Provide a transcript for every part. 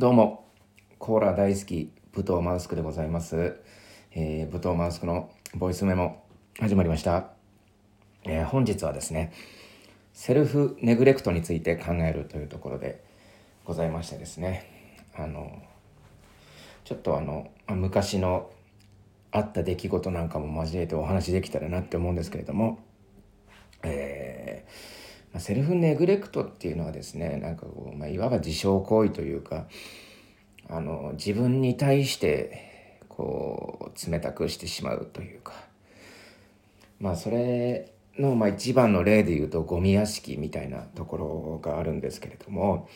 どうも、コーラ大好き、武藤マウスクでございます。えー、武藤マウスクのボイスメモ、始まりました。えー本日はですね、セルフネグレクトについて考えるというところでございましてですね、あの、ちょっとあの、昔のあった出来事なんかも交えてお話できたらなって思うんですけれども、えーセルフネグレクトっていうのはですねなんかこう、まあ、いわば自傷行為というかあの自分に対してこう冷たくしてしまうというか。まあそれの、まあ、一番の例で言うとゴミ屋敷みたいなところがあるんですけれども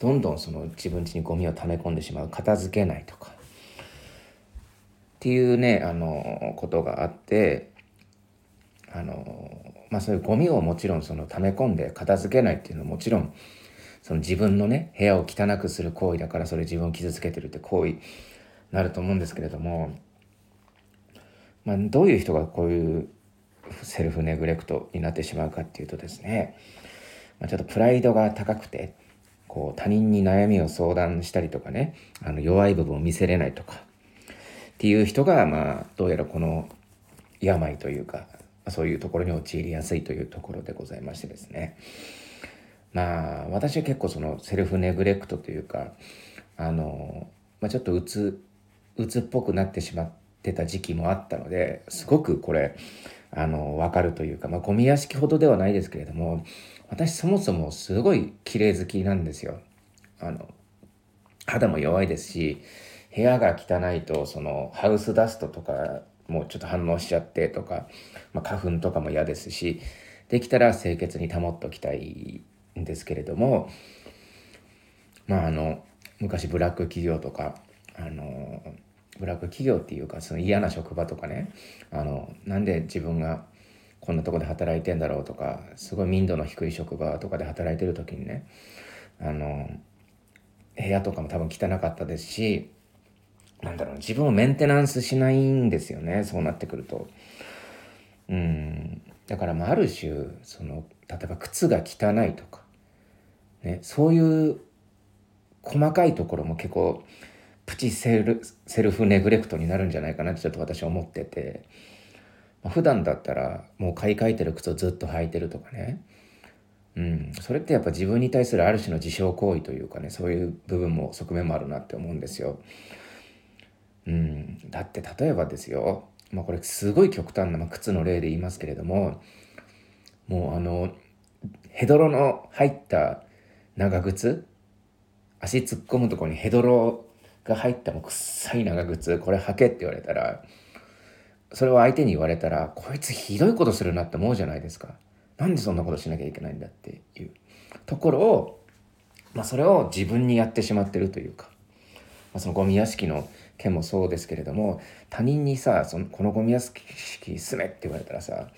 どんどんその自分家にゴミを溜め込んでしまう片付けないとか。っていうねあのことがあってあのまあそういうゴミをもちろんその溜め込んで片付けないっていうのはもちろんその自分のね部屋を汚くする行為だからそれ自分を傷つけてるって行為になると思うんですけれども、まあ、どういう人がこういうセルフネグレクトになってしまうかっていうとですね、まあ、ちょっとプライドが高くてこう他人に悩みを相談したりとかねあの弱い部分を見せれないとかっていう人がまあどうやらこの病というかそういうところに陥りやすいというところでございましてですねまあ私は結構そのセルフネグレクトというかあの、まあ、ちょっとうつうつっぽくなってしまってた時期もあったのですごくこれあの分かるというか、まあ、ゴミ屋敷ほどではないですけれども私そもそもすごい綺麗好きなんですよ。あの肌も弱いですし部屋が汚いとそのハウスダストとかもうちょっと反応しちゃってとか、まあ、花粉とかも嫌ですしできたら清潔に保っておきたいんですけれどもまああの昔ブラック企業とかあのブラック企業っていうかその嫌な職場とかねあのなんで自分がこんなとこで働いてんだろうとかすごい民度の低い職場とかで働いてる時にねあの部屋とかも多分汚かったですしなんだろう自分をメンテナンスしないんですよねそうなってくると。うんだからまあある種その例えば靴が汚いとか、ね、そういう細かいところも結構プチセルセルフネグレクトになるんじゃないかなってちょっと私は思ってて、まあ、普段だったらもう買い替えてる靴をずっと履いてるとかねうん、それってやっぱ自分に対するある種の自傷行為というかねそういう部分も側面もあるなって思うんですよ。うん、だって例えばですよ、まあ、これすごい極端な、まあ、靴の例で言いますけれどももうあのヘドロの入った長靴足突っ込むとこにヘドロが入ったもう臭い長靴これ履けって言われたらそれを相手に言われたらこいつひどいことするなって思うじゃないですか。なんでそんなことしなきゃいけないんだっていう。ところを、まあ、それを自分にやってしまってるというか、まあ、そのゴミ屋敷の件もそうですけれども他人にさそのこのゴミ屋敷住めって言われたらさ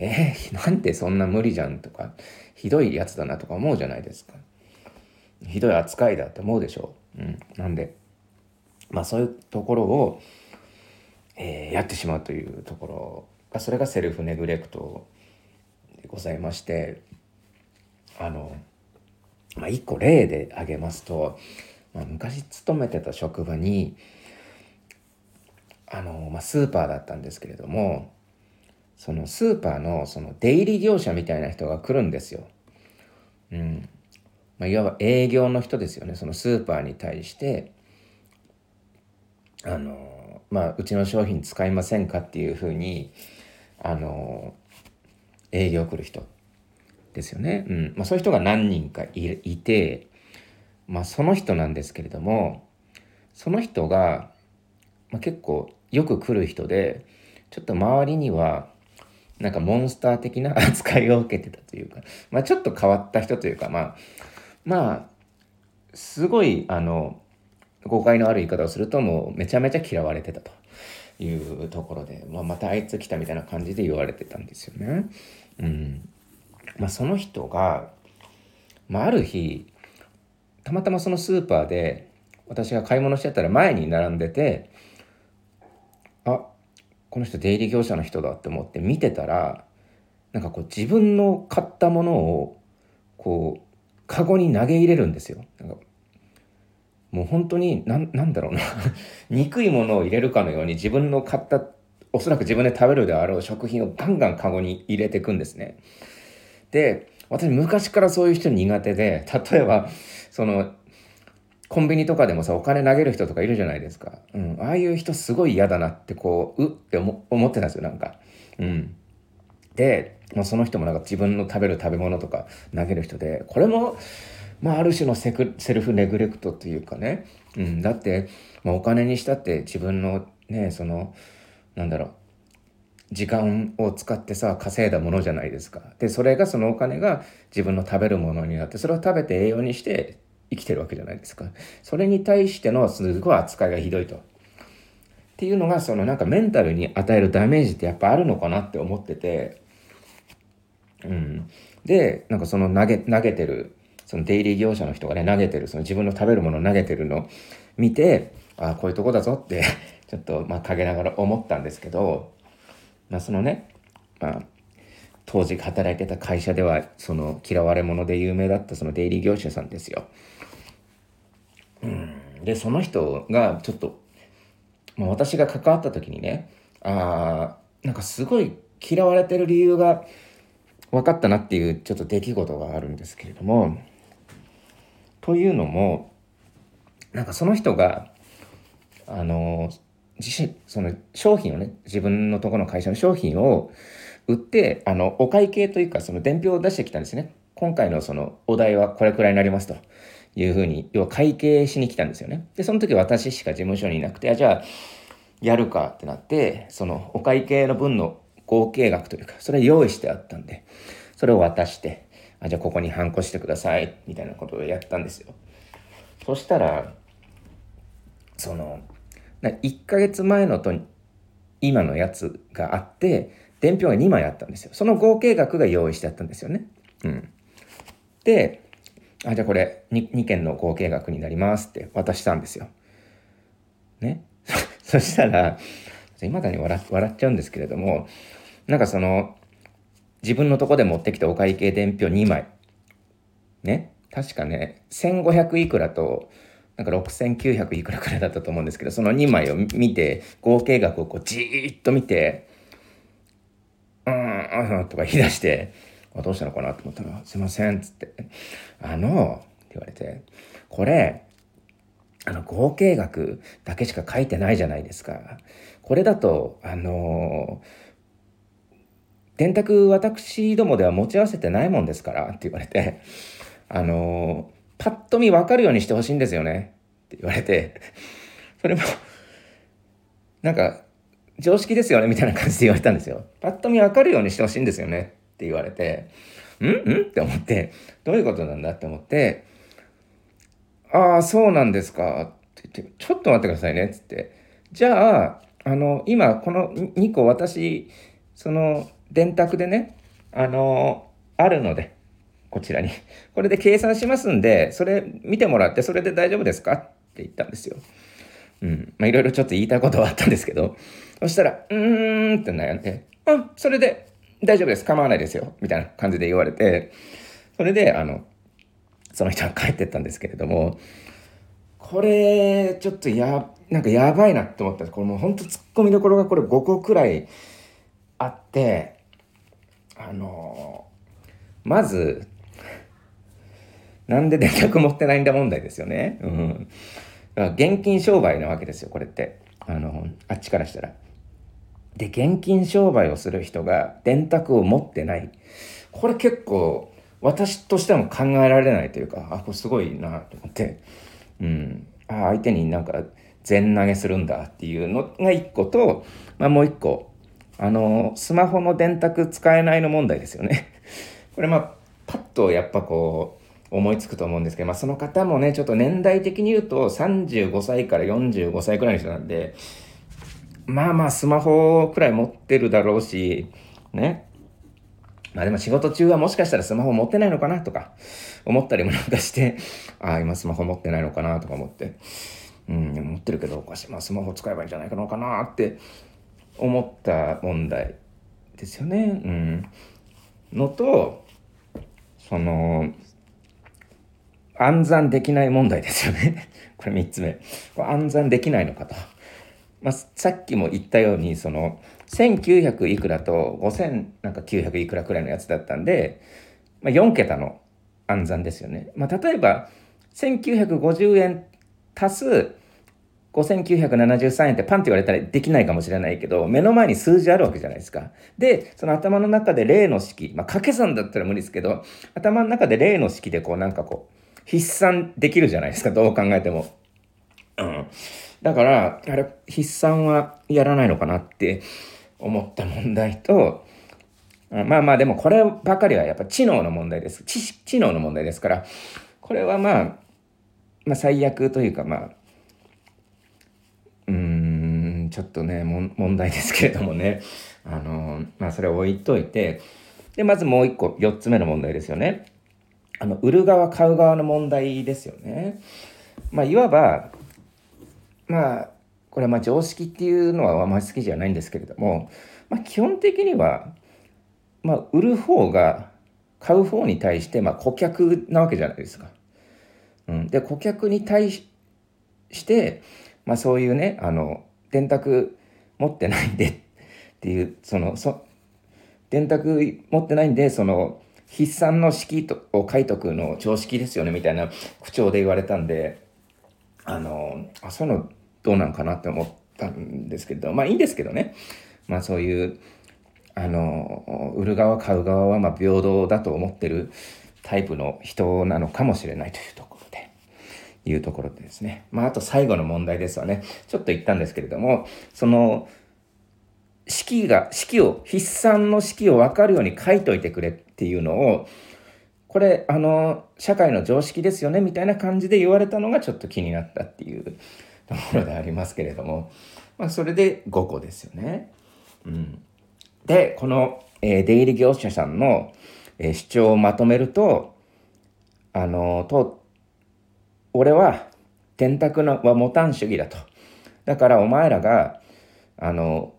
えー、なんでそんな無理じゃんとかひどいやつだなとか思うじゃないですか。ひどい扱いだって思うでしょう、うん、なんで。まあそういうところを、えーやってしまうというところがそれがセルフネグレクトでございましてあの、まあ、一個例で挙げますと、まあ、昔勤めてた職場にあの、まあ、スーパーだったんですけれどもそのスーパーのその出入り業者みたいな人が来るんですよ。うんまあ、いわば営業の人ですよねそのスーパーに対してあのまあうちの商品使いませんかっていうふうにあの営業来る人ですよね。うんまあ、そういう人が何人かいいて、まあ、その人なんですけれどもその人が、まあ、結構よく来る人でちょっと周りにはなんかモンスター的な 扱いを受けてたというか、まあ、ちょっと変わった人というかまあまあすごいあの誤解のある言い方をするともうめちゃめちゃ嫌われてたというところで、まあ、またあいつ来たみたいな感じで言われてたんですよね。うんまあ、その人が、まあ、ある日たまたまそのスーパーで私が買い物してたら前に並んでてこの人出入り業者の人だって思って見てたらなんかこう自分の買ったものをこうカゴに投げ入れるんですよ。もう本当に、なん、なんだろうな 憎いものを入れるかのように自分の買った、おそらく自分で食べるであろう食品をガンガンカゴに入れていくんですね。で、私昔からそういう人苦手で、例えば、その、コンビニとかでもさ、お金投げる人とかいるじゃないですか。うん。ああいう人すごい嫌だなってこう、うって思ってたんですよ、なんか。うん。で、まあ、その人もなんか自分の食べる食べ物とか投げる人で、これも、まあ、ある種のセクセルフネグレクトというかね、うん、だって、まあ、お金にしたって自分のねそのなんだろう時間を使ってさ稼いだものじゃないですかでそれがそのお金が自分の食べるものになってそれを食べて栄養にして生きてるわけじゃないですか。それに対してのすごい扱いがひどいと。っていうのがそのなんかメンタルに与えるダメージってやっぱあるのかなって思ってて。うん。でなんかその投げ投げてるその出入り業者の人がね、投げてる、その自分の食べるものを投げてるの見て、ああ、こういうとこだぞって ちょっと、まあ、陰ながら思ったんですけど、まあ、そのね、まあ、当時働いてた会社では、その嫌われ者で有名だったその出入り業者さんですよ。うん。で、その人がちょっと、まあ、私が関わった時にね、ああ、なんかすごい嫌われてる理由が分かったなっていうちょっと出来事があるんですけれども、というのもなんかその人があの自身その商品をね自分のとこの会社の商品を売ってあのお会計というかその伝票を出してきたんですね。今回のそのお題はこれくらいになりますと。いうふうに要は会計しに来たんですよね。でその時私しか事務所にいなくてじゃあやるかってなってそのお会計の分の合計額というかそれ用意してあったんでそれを渡してあ、じゃあここにハンコしてください、みたいなことをやったんですよ。そしたら、その、1ヶ月前のと今のやつがあって、伝票が2枚あったんですよ。その合計額が用意してあったんですよね。うん。で、あ、じゃあこれ 2, 2件の合計額になりますって渡したんですよ。ね？そしたら、今だに笑笑っちゃうんですけれども、なんかその、自分のとこで持ってきたお会計伝票2枚。ね？確かね、1500いくらと、なんか6900いくらくらいだったと思うんですけど、その2枚を見て、合計額をこうじーっと見て、うん、とか言い出して、どうしたのかなと思ったら、すいません、っつって、あの、って言われて、これ、あの、合計額だけしか書いてないじゃないですか。これだと、あの電卓私どもでは持ち合わせてないもんですからって言われて、あのパッと見わかるようにしてほしいんですよねって言われて、それも、なんか、常識ですよねみたいな感じで言われたんですよ。パッと見わかるようにしてほしいんですよねって言われて、ん？ん？って思って、どういうことなんだって思って、ああ、そうなんですかって言って、ちょっと待ってくださいねっつって。じゃあ、あの、今この2個私、その、電卓でね、あの、あるので、こちらに。これで計算しますんで、それ見てもらって、それで大丈夫ですか？って言ったんですよ。うん。まあ、いろいろちょっと言いたいことはあったんですけど、そしたら、うーんって悩んで、あ、それで大丈夫です。構わないですよ。みたいな感じで言われて、それで、あの、その人は帰ってったんですけれども、これ、ちょっとや、なんかやばいなって思ったこれもうほんと突っ込みどころがこれ5個くらいあって、あのまず、なんで電卓持ってないんだ問題ですよね。うん。現金商売なわけですよ、これって。あの、あっちからしたら。で、現金商売をする人が電卓を持ってない。これ結構、私としても考えられないというか、あ、これすごいなと思って。うん。あ、相手になんか全投げするんだっていうのが一個と、まあもう一個、あの、スマホの電卓使えないの問題ですよね。これまあ、パッとやっぱこう、思いつくと思うんですけど、まあその方もね、ちょっと年代的に言うと35歳から45歳くらいの人なんで、まあまあスマホくらい持ってるだろうし、ね。まあでも仕事中はもしかしたらスマホ持ってないのかなとか思ったりもなんかして、ああ、今スマホ持ってないのかなとか思って、うん、持ってるけどおかしい。まあスマホ使えばいいんじゃないかのかなって思った問題ですよね。うん、のとその暗算できない問題ですよね。これ3つ目。これ暗算できないのかと。まあ、さっきも言ったように、その、1900いくらと5900いくらくらいのやつだったんで、まあ、4桁の暗算ですよね。まあ、例えば、1950円足す5973円ってパンって言われたらできないかもしれないけど、目の前に数字あるわけじゃないですか。で、その頭の中で例の式、まあ掛け算だったら無理ですけど、頭の中で例の式でこうなんかこう、筆算できるじゃないですか、どう考えても。うん。だから、あれ、筆算はやらないのかなって思った問題と、まあまあでもこればかりはやっぱ知能の問題です。知識知能の問題ですから、これはまあ、まあ最悪というかまあ、うん、ちょっとね、問題ですけれどもね。あの、まあそれを置いといて、で、まずもう一個、四つ目の問題ですよね。あの、売る側、買う側の問題ですよね。まあいわば、まあ、これはま常識っていうのはあまり好きじゃないんですけれども、まあ、基本的には、まあ、売る方が買う方に対して、ま、顧客なわけじゃないですか。うん、で顧客に対して、まあ、そういうねあの電卓持ってないんでっていうそのそ電卓持ってないんでその筆算の式とを書いとくの常識ですよねみたいな口調で言われたんであのあそういうのどうなんかなって思ったんですけどまあいいんですけどね。まあそういうあの売る側買う側はま平等だと思ってるタイプの人なのかもしれないというところでいうところでですね。まああと最後の問題ですわね。ちょっと言ったんですけれどもその式が式を筆算の式を分かるように書いといてくれっていうのをこれあの社会の常識ですよねみたいな感じで言われたのがちょっと気になったっていうところでありますけれども、まあ、それで5個ですよね。うん、でこの、えー、出入り業者さんの、えー、主張をまとめるとあのと俺は電卓のは持たん主義だと。だからお前らがあの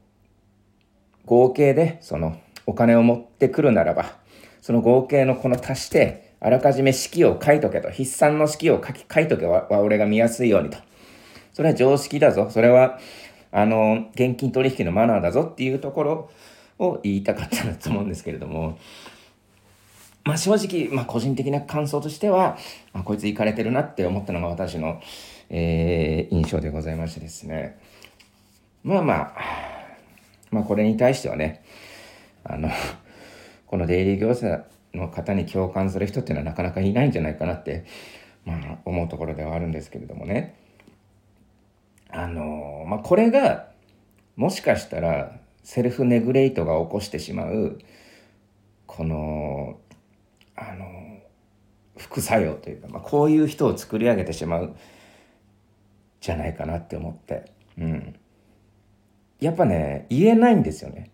合計でそのお金を持ってくるならばその合計のこの足してあらかじめ式を書いとけと筆算の式を書き書いとけは俺が見やすいようにとそれは常識だぞ。それは、あの、現金取引のマナーだぞっていうところを言いたかったなと思うんですけれども、まあ正直、まあ個人的な感想としては、あ、こいつ行かれてるなって思ったのが私の、えー、印象でございましてですね。まあまあ、まあこれに対してはね、あの、この出入り業者の方に共感する人っていうのはなかなかいないんじゃないかなって、まあ思うところではあるんですけれどもね。あのまあ、これがもしかしたらセルフネグレイトが起こしてしまうこのあの副作用というか、まあ、こういう人を作り上げてしまうじゃないかなって思って、うん、やっぱね言えないんですよね。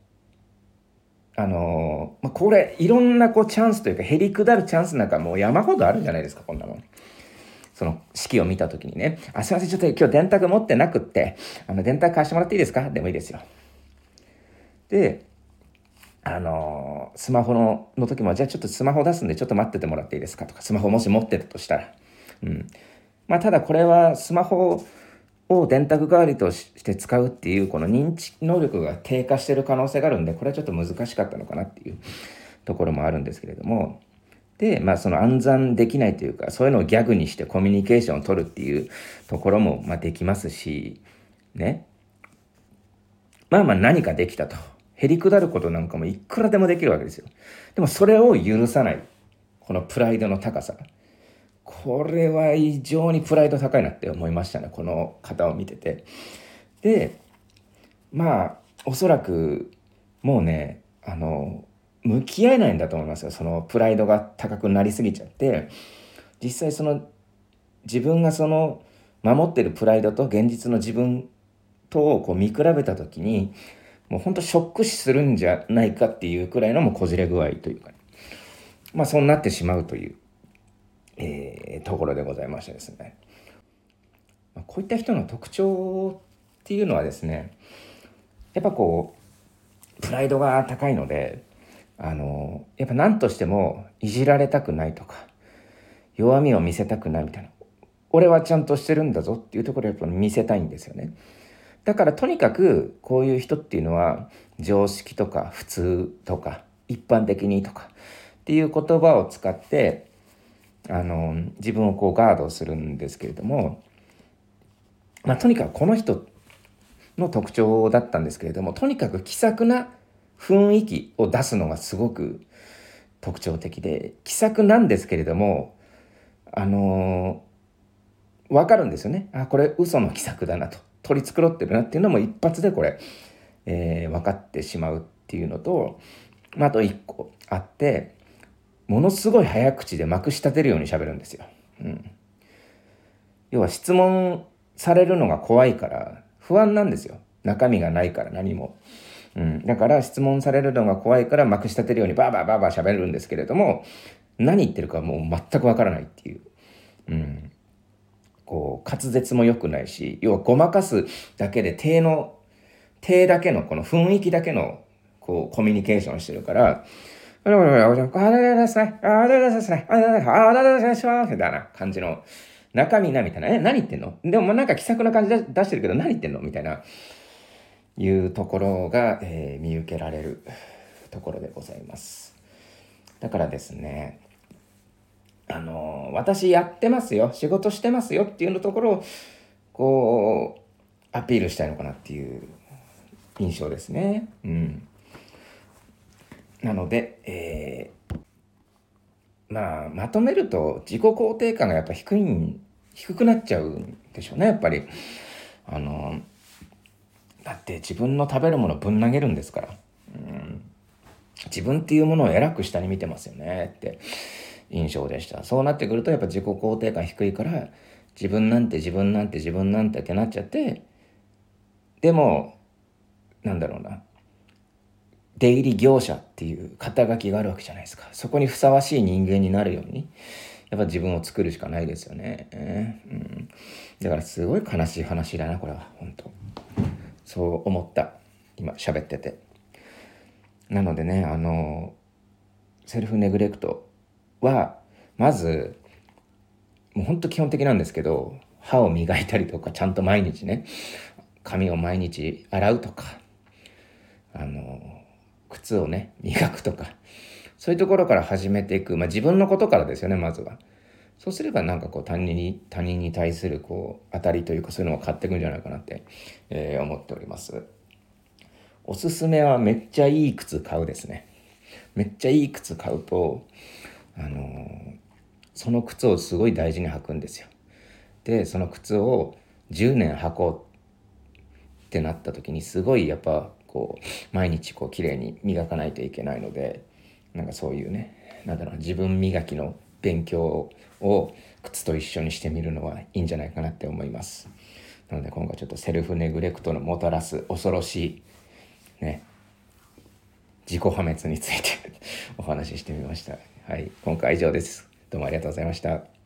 あのまあ、これいろんなこうチャンスというかへりくだるチャンスなんかもう山ほどあるんじゃないですかこんなもん。その式を見たときにね、あ、すいません、ちょっと今日電卓持ってなくって、あの、電卓貸してもらっていいですか？でもいいですよ。で、あのスマホのの時も、じゃあちょっとスマホ出すんでちょっと待っててもらっていいですか？とか、スマホもし持ってたとしたら。うん。まあ、ただこれはスマホを電卓代わりとして使うっていう、この認知能力が低下してる可能性があるんで、これはちょっと難しかったのかなっていうところもあるんですけれども、で、まあ、その暗算できないというか、そういうのをギャグにしてコミュニケーションを取るっていうところも、まあ、できますし、ね。まあまあ何かできたと。へりくだることなんかもいくらでもできるわけですよ。でもそれを許さない。このプライドの高さ。これは異常にプライド高いなって思いましたね。この方を見てて。で、まあ、おそらく、もうね、あの、向き合えないんだと思いますよ。そのプライドが高くなりすぎちゃって。実際その自分がその守ってるプライドと現実の自分とをこう見比べた時にもうほんとショック死するんじゃないかっていうくらいのもうこじれ具合というか、まあそうなってしまうという、えー、ところでございましてですね、こういった人の特徴っていうのはですねやっぱこうプライドが高いのであのやっぱ何としてもいじられたくないとか弱みを見せたくないみたいな。俺はちゃんとしてるんだぞっていうところをやっぱ見せたいんですよね。だからとにかくこういう人っていうのは常識とか普通とか一般的にとかっていう言葉を使ってあの自分をこうガードするんですけれども、まあ、とにかくこの人の特徴だったんですけれどもとにかく気さくな雰囲気を出すのがすごく特徴的で気さくなんですけれどもあのー、分かるんですよねあこれ嘘の気さくだなと取り繕ってるなっていうのも一発でこれ、えー、分かってしまうっていうのと、まあ、と一個あってものすごい早口でまくし立てるようにしゃべるんですよ。うん、要は質問されるのが怖いから不安なんですよ中身がないから何も。うん、だから質問されるのが怖いからまくし立てるようにバーバーバーバー喋るんですけれども何言ってるかもう全くわからないっていう。うん、こう滑舌も良くないし要はごまかすだけで手の手だけのこの雰囲気だけのこうコミュニケーションしてるからあれあれあれですねあれですねあれですねあれですみたいな感じの中身なみたいなえ何言ってんの？でもなんか気さくな感じ出してるけど何言ってんの？みたいないうところが、えー、見受けられるところでございます。だからですね、あの、私やってますよ、仕事してますよっていうのところを、こう、アピールしたいのかなっていう印象ですね。うん。なので、えー、まあ、まとめると自己肯定感がやっぱ低い、低くなっちゃうんでしょうね、やっぱり。あのだって自分の食べるものぶん投げるんですから。うん、自分っていうものを偉く下に見てますよね。って印象でした。そうなってくるとやっぱ自己肯定感低いから自分なんて自分なんて自分なんてってなっちゃってでもなんだろうな。出入り業者っていう肩書きがあるわけじゃないですか。そこにふさわしい人間になるようにやっぱ自分を作るしかないですよね、えーうん、だからすごい悲しい話だなこれは。本当。そう思った。今喋ってて。なのでねあのセルフネグレクトはまずもうほんと基本的なんですけど歯を磨いたりとかちゃんと毎日ね髪を毎日洗うとかあの靴をね磨くとかそういうところから始めていく、まあ、自分のことからですよねまずは。そうすればなんかこう他人に他人に対するこう当たりというかそういうのを買っていくんじゃないかなって、えー、思っております。おすすめはめっちゃいい靴買うですね。めっちゃいい靴買うとあのー、その靴をすごい大事に履くんですよ。でその靴を10年履こうってなった時にすごいやっぱこう毎日こう綺麗に磨かないといけないのでなんかそういうねなんだろう自分磨きの勉強をを靴と一緒にしてみるのはいいんじゃないかなって思います。なので今回ちょっとセルフネグレクトのもたらす恐ろしいね自己破滅について お話ししてみました。はい、今回は以上です。どうもありがとうございました。